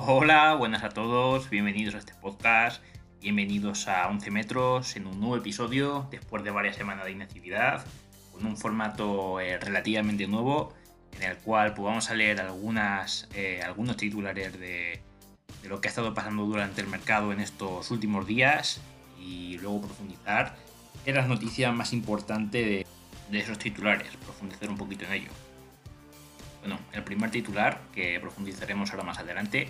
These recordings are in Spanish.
Hola, buenas a todos, bienvenidos a este podcast, bienvenidos a 11 metros en un nuevo episodio después de varias semanas de inactividad, con un formato eh, relativamente nuevo en el cual pues, vamos a leer algunas, eh, algunos titulares de, lo que ha estado pasando durante el mercado en estos últimos días y luego profundizar en las noticias más importantes de, esos titulares, profundizar un poquito en ello. Bueno, el primer titular que profundizaremos ahora más adelante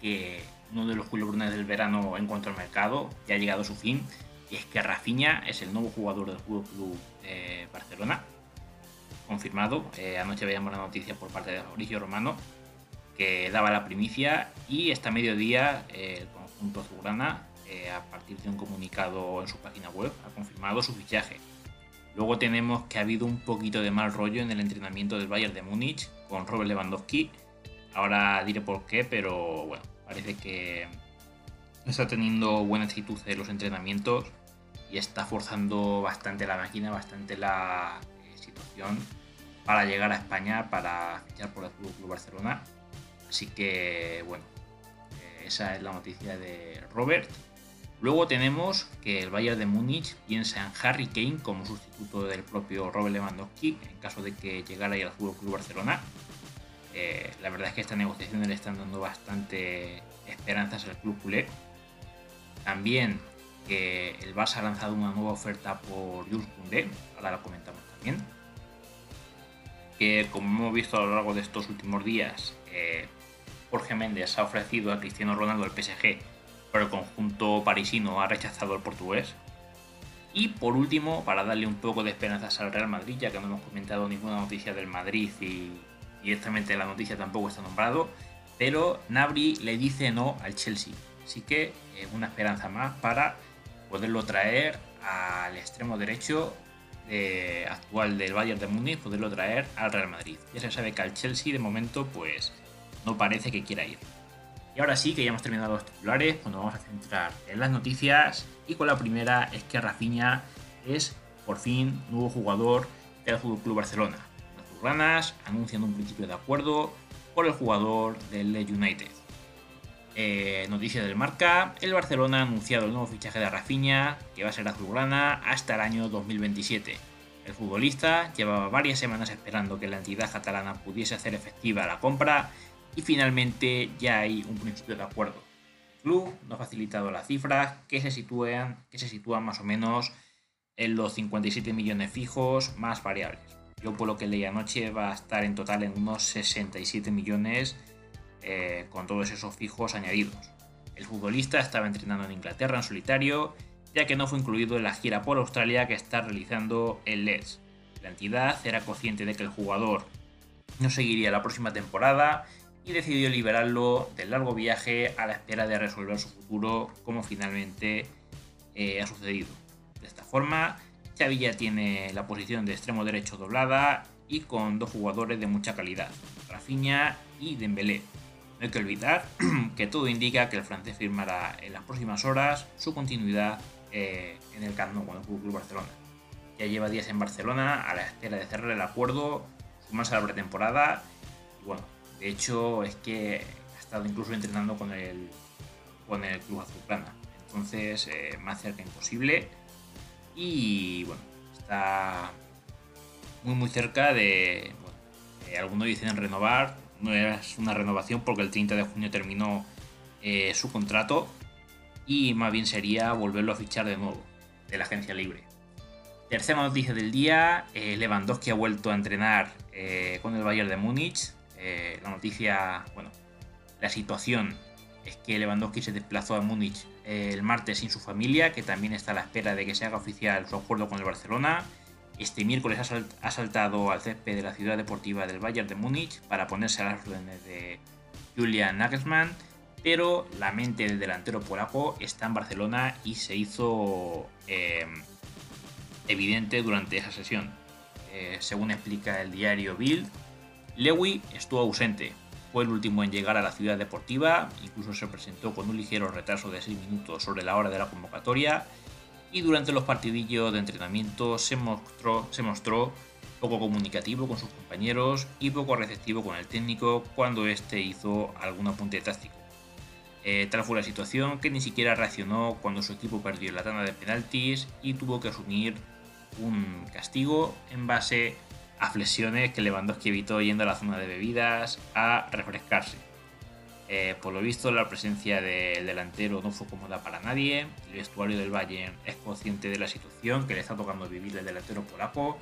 que uno de los culebrones del verano en cuanto al mercado ya ha llegado a su fin y es que Rafinha es el nuevo jugador del Fútbol Club eh, Barcelona. Confirmado, eh, anoche veíamos la noticia por parte de Fabricio Romano que daba la primicia y esta mediodía el conjunto azulgrana, eh, a partir de un comunicado en su página web, ha confirmado su fichaje. Luego tenemos que ha habido un poquito de mal rollo en el entrenamiento del Bayern de Múnich con Robert Lewandowski. Ahora diré por qué, pero bueno, parece que está teniendo buena actitud en los entrenamientos y está forzando bastante la máquina, bastante la eh, situación para llegar a España para fichar por el Club Barcelona. Así que bueno, eh, esa es la noticia de Robert. Luego tenemos que el Bayern de Múnich piensa en Harry Kane como sustituto del propio Robert Lewandowski en caso de que llegara al Club Barcelona. Eh, la verdad es que esta negociación le están dando bastante esperanzas al club culé. También que el Barça ha lanzado una nueva oferta por Jules Koundé, ahora lo comentamos también. Que como hemos visto a lo largo de estos últimos días, eh, Jorge Méndez ha ofrecido a Cristiano Ronaldo el PSG, pero el conjunto parisino ha rechazado al portugués. Y por último, para darle un poco de esperanzas al Real Madrid, ya que no hemos comentado ninguna noticia del Madrid y directamente la noticia tampoco está nombrado, pero Nabri le dice no al Chelsea. Así que eh, una esperanza más para poderlo traer al extremo derecho eh, actual del Bayern de Múnich, poderlo traer al Real Madrid. Ya se sabe que al Chelsea de momento pues no parece que quiera ir. Y ahora sí que ya hemos terminado los titulares, cuando vamos a centrar en las noticias. Y con la primera es que Rafinha es por fin nuevo jugador del Club Barcelona. Los azulgranas anuncian un principio de acuerdo por el jugador del United. Eh, noticia del marca, el Barcelona ha anunciado el nuevo fichaje de Rafinha, que va a ser azulgrana hasta el año 2027. El futbolista llevaba varias semanas esperando que la entidad catalana pudiese hacer efectiva la compra y finalmente ya hay un principio de acuerdo. El club nos ha facilitado las cifras que se sitúan, que se sitúan más o menos en los 57 millones fijos más variables. Yo por lo que leí anoche va a estar en total en unos 67 millones eh, con todos esos fijos añadidos. El futbolista estaba entrenando en Inglaterra en solitario, ya que no fue incluido en la gira por Australia que está realizando el Leeds. La entidad era consciente de que el jugador no seguiría la próxima temporada y decidió liberarlo del largo viaje a la espera de resolver su futuro como finalmente eh, ha sucedido. De esta forma, Xavi ya tiene la posición de extremo derecho doblada y con dos jugadores de mucha calidad, Rafinha y Dembélé. No hay que olvidar que todo indica que el francés firmará en las próximas horas su continuidad eh, en el Camp Nou con el Club Barcelona. Ya lleva días en Barcelona a la espera de cerrar el acuerdo, sumarse a la pretemporada bueno, de hecho, es que ha estado incluso entrenando con el, con el Club Azulgrana. Entonces, eh, más cerca imposible. Y bueno, está muy muy cerca de... Bueno, algunos dicen renovar. No es una renovación porque el 30 de junio terminó eh, su contrato. Y más bien sería volverlo a fichar de nuevo de la agencia libre. Tercera noticia del día, eh, Lewandowski ha vuelto a entrenar con el Bayern de Múnich eh, la noticia, bueno, la situación es que Lewandowski se desplazó a Múnich eh, el martes sin su familia, que también está a la espera de que se haga oficial su acuerdo con el Barcelona. Este miércoles ha saltado al césped de la ciudad deportiva del Bayern de Múnich para ponerse a las órdenes de Julian Nagelsmann, pero la mente del delantero polaco está en Barcelona y se hizo eh, evidente durante esa sesión. según explica el diario Bild, Lewy estuvo ausente, fue el último en llegar a la ciudad deportiva, incluso se presentó con un ligero retraso de 6 minutos sobre la hora de la convocatoria y durante los partidillos de entrenamiento se mostró, se mostró poco comunicativo con sus compañeros y poco receptivo con el técnico cuando éste hizo algún apunte táctico. Eh, tal fue la situación que ni siquiera reaccionó cuando su equipo perdió la tanda de penaltis y tuvo que asumir un castigo en base a flexiones que Lewandowski evitó yendo a la zona de bebidas a refrescarse. Eh, por lo visto, la presencia del delantero no fue cómoda para nadie. El vestuario del Bayern es consciente de la situación que le está tocando vivir el delantero polaco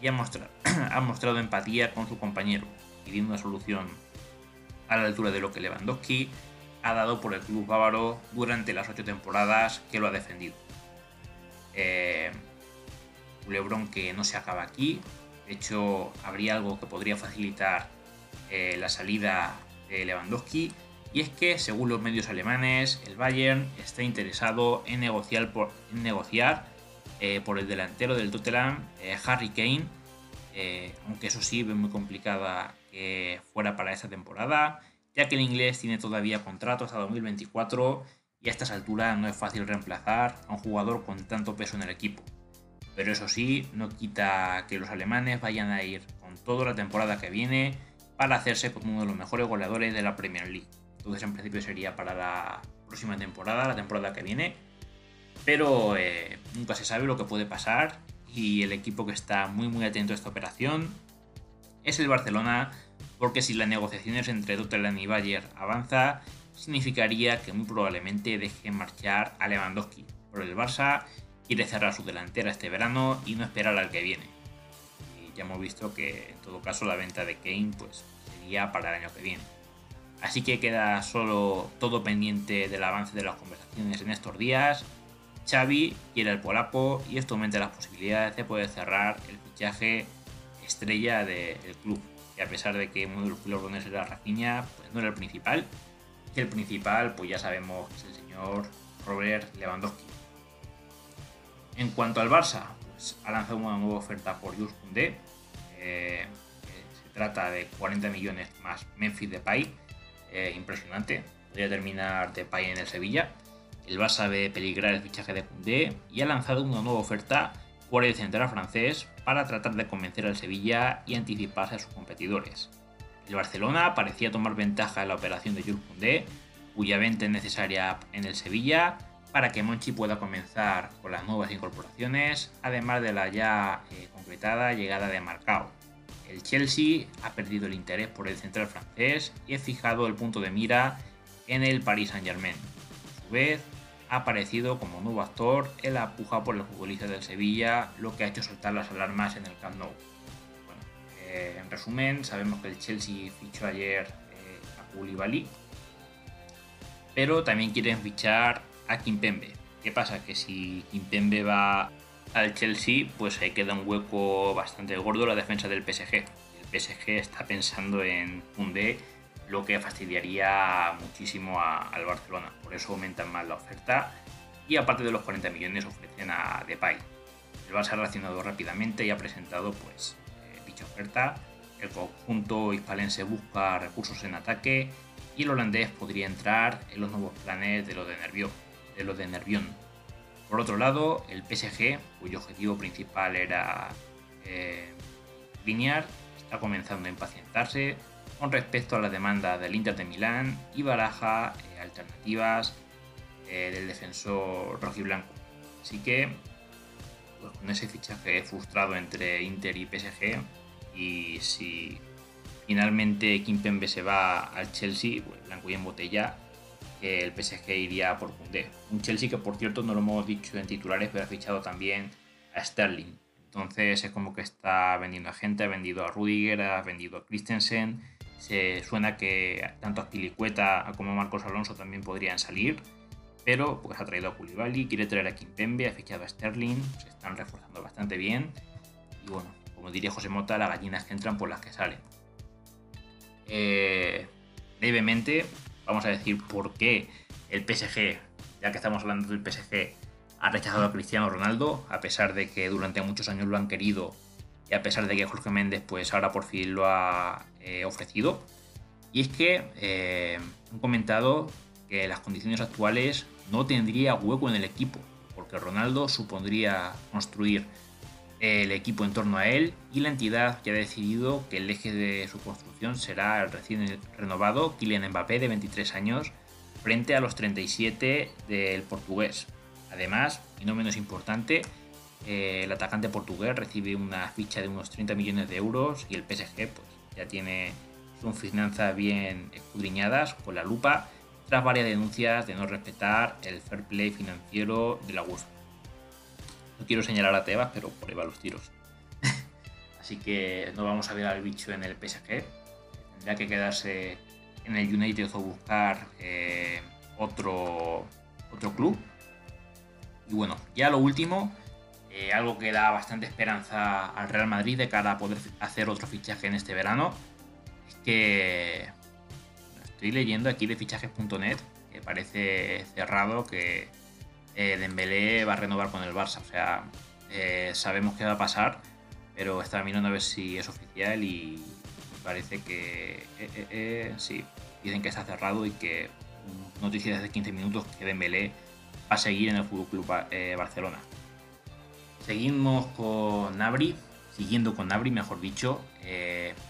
y ha mostrado, ha mostrado empatía con su compañero, pidiendo una solución a la altura de lo que Lewandowski ha dado por el club bávaro durante las ocho temporadas que lo ha defendido. Eh, Lebron que no se acaba aquí. De hecho, habría algo que podría facilitar eh, la salida de Lewandowski. Y es que, según los medios alemanes, el Bayern está interesado en negociar por, eh, el delantero del Tottenham, eh, Harry Kane. aunque eso sí, ve muy complicada que fuera para esta temporada, ya que el inglés tiene todavía contrato hasta 2024 y a estas alturas no es fácil reemplazar a un jugador con tanto peso en el equipo. Pero eso sí, no quita que los alemanes vayan a ir con toda la temporada que viene para hacerse con uno de los mejores goleadores de la Premier League. Entonces en principio sería para la próxima temporada, la temporada que viene. Pero eh, nunca se sabe lo que puede pasar y el equipo que está muy muy atento a esta operación es el Barcelona porque si las negociaciones entre Tottenham y Bayern avanza significaría que muy probablemente deje marchar a Lewandowski por el Barça quiere cerrar su delantera este verano y no esperar al que viene. Y ya hemos visto que en todo caso la venta de Kane pues, sería para el año que viene. Así que queda solo todo pendiente del avance de las conversaciones en estos días. Xavi quiere el polaco y esto aumenta las posibilidades de poder cerrar el fichaje estrella del club. Y a pesar de que uno de los pilotos era Rafinha, pues no era el principal. Y el principal, pues ya sabemos que es el señor Robert Lewandowski. En cuanto al Barça, pues ha lanzado una nueva oferta por Jules Koundé. Eh, se trata de 40 millones más Memphis Depay. Eh, impresionante. Podría terminar Depay en el Sevilla. El Barça ve peligrar el fichaje de Koundé y ha lanzado una nueva oferta por el central francés para tratar de convencer al Sevilla y anticiparse a sus competidores. El Barcelona parecía tomar ventaja en la operación de Jules Koundé, cuya venta es necesaria en el Sevilla para que Monchi pueda comenzar con las nuevas incorporaciones, además de la ya eh, concretada llegada de Marcao. El Chelsea ha perdido el interés por el central francés y ha fijado el punto de mira en el Paris Saint-Germain. A su vez, ha aparecido como nuevo actor en la puja por el futbolista del Sevilla, lo que ha hecho saltar las alarmas en el Camp Nou. Eh, en resumen, sabemos que el Chelsea fichó ayer eh, a Koulibaly, pero también quieren fichar a Kimpembe. ¿Qué pasa? Que si Kimpembe va al Chelsea, pues ahí queda un hueco bastante gordo la defensa del PSG. El PSG está pensando en Fundé, lo que fastidiaría muchísimo al Barcelona. Por eso aumentan más la oferta y aparte de los 40 millones ofrecen a Depay. El Barça ha reaccionado rápidamente y ha presentado pues eh, dicha oferta. El conjunto hispalense busca recursos en ataque y el holandés podría entrar en los nuevos planes de lo de Nervión de los de Nervión. Por otro lado, el PSG, cuyo objetivo principal era eh, está comenzando a impacientarse con respecto a la demanda del Inter de Milán y baraja eh, alternativas eh, del defensor rojiblanco. Así que, pues, con ese fichaje frustrado entre Inter y PSG, y si finalmente Kimpembe se va al Chelsea, pues blanco y en botella, que el PSG iría por Koundé. Un Chelsea que, por cierto, no lo hemos dicho en titulares, pero ha fichado también a Sterling. Entonces es como que está vendiendo a gente, ha vendido a Rudiger, ha vendido a Christensen. Se suena que tanto Pilicueta como Marcos Alonso también podrían salir. Pero pues ha traído a Koulibaly, quiere traer a Kimpembe, ha fichado a Sterling. Se están reforzando bastante bien. Y bueno, como diría José Mota, las gallinas que entran por las que salen. Eh, brevemente, vamos a decir por qué el PSG, ya que estamos hablando del PSG, ha rechazado a Cristiano Ronaldo, a pesar de que durante muchos años lo han querido y a pesar de que Jorge Méndez pues ahora por fin lo ha eh, ofrecido. Y es que eh, han comentado que las condiciones actuales no tendría hueco en el equipo, porque Ronaldo supondría construir el equipo en torno a él y la entidad ya ha decidido que el eje de su construcción será el recién renovado Kylian Mbappé de 23 años frente a los 37 del portugués. Además, y no menos importante, eh, el atacante portugués recibe una ficha de unos 30 millones de euros y el PSG pues, ya tiene sus finanzas bien escudriñadas con la lupa tras varias denuncias de no respetar el fair play financiero de la USP. No quiero señalar a Tebas, pero por ahí van los tiros. Así que no vamos a ver al bicho en el PSG. Tendría que quedarse en el United o buscar eh, otro, otro club. Y bueno, ya lo último, eh, algo que da bastante esperanza al Real Madrid de cara a poder hacer otro fichaje en este verano, es que estoy leyendo aquí de fichajes.net que parece cerrado que eh, Dembélé va a renovar con el Barça. O sea, eh, sabemos qué va a pasar, pero está mirando a ver si es oficial y parece que eh, sí, dicen que está cerrado y que noticias desde 15 minutos que Dembélé va a seguir en el Fútbol Club Barcelona. Seguimos con Nabri, siguiendo con Nabri, mejor dicho.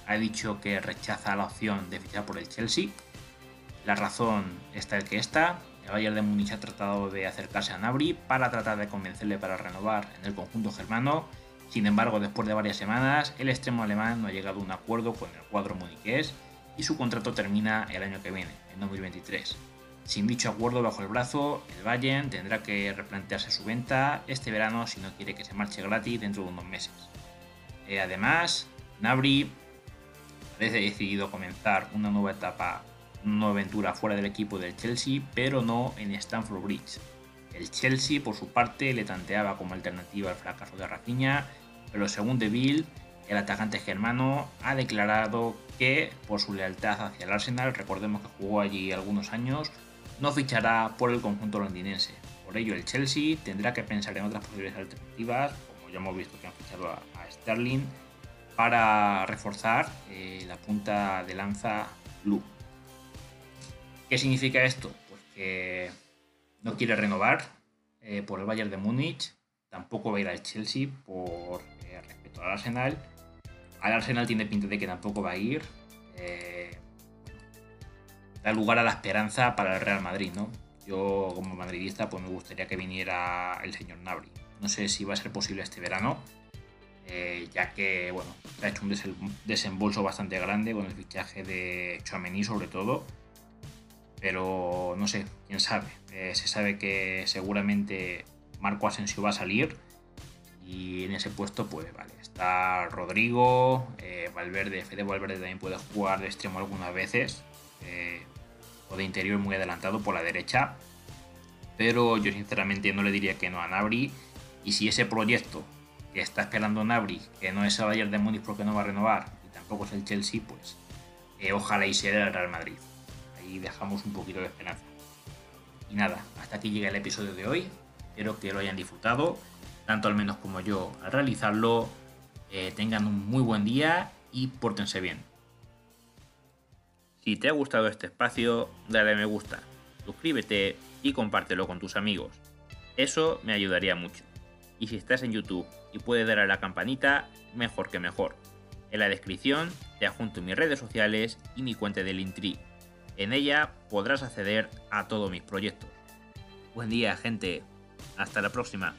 ha dicho que rechaza la opción de fichar por el Chelsea. La razón está el que está, Bayern de Múnich ha tratado de acercarse a Nabri para tratar de convencerle para renovar en el conjunto germano. Sin embargo, después de varias semanas, el extremo alemán no ha llegado a un acuerdo con el cuadro muniqués y su contrato termina el año que viene, en 2023. Sin dicho acuerdo bajo el brazo, el Bayern tendrá que replantearse su venta este verano si no quiere que se marche gratis dentro de unos meses. Eh, además, Nabri parece decidido comenzar una nueva etapa una aventura fuera del equipo del Chelsea, pero no en Stamford Bridge. El Chelsea, por su parte, le tanteaba como alternativa al fracaso de Rafinha, pero según Deville, el atacante germano ha declarado que, por su lealtad hacia el Arsenal, recordemos que jugó allí algunos años, no fichará por el conjunto londinense. Por ello, el Chelsea tendrá que pensar en otras posibles alternativas, como ya hemos visto que han fichado a, Sterling, para reforzar eh, la punta de lanza blue. ¿Qué significa esto? Pues que no quiere renovar eh, por el Bayern de Múnich, tampoco va a ir al Chelsea por eh, respecto al Arsenal. Al Arsenal tiene pinta de que tampoco va a ir. Eh, da lugar a la esperanza para el Real Madrid, ¿no? Yo como madridista pues me gustaría que viniera el señor Nabri. No sé si va a ser posible este verano, ya que bueno, ha hecho un desembolso bastante grande con el fichaje de Chouameni sobre todo pero no sé, quién sabe. Eh, se sabe que seguramente Marco Asensio va a salir y en ese puesto, pues vale, está Rodrigo, eh, Valverde, Fede Valverde también puede jugar de extremo algunas veces eh, o de interior muy adelantado por la derecha, pero yo sinceramente no le diría que no a Nabri y si ese proyecto que está esperando Nabri, que no es el Bayern de Múnich porque no va a renovar y tampoco es el Chelsea, pues ojalá y sea el Real Madrid y dejamos un poquito de esperanza. Y nada, hasta aquí llega el episodio de hoy. Espero que lo hayan disfrutado, tanto al menos como yo al realizarlo. Eh, tengan un muy buen día y pórtense bien. Si te ha gustado este espacio, dale a me gusta, suscríbete y compártelo con tus amigos. Eso me ayudaría mucho. Y si estás en YouTube y puedes dar a la campanita, mejor que mejor. En la descripción te adjunto mis redes sociales y mi cuenta del Intri en ella podrás acceder a todos mis proyectos. Buen día, gente. Hasta la próxima.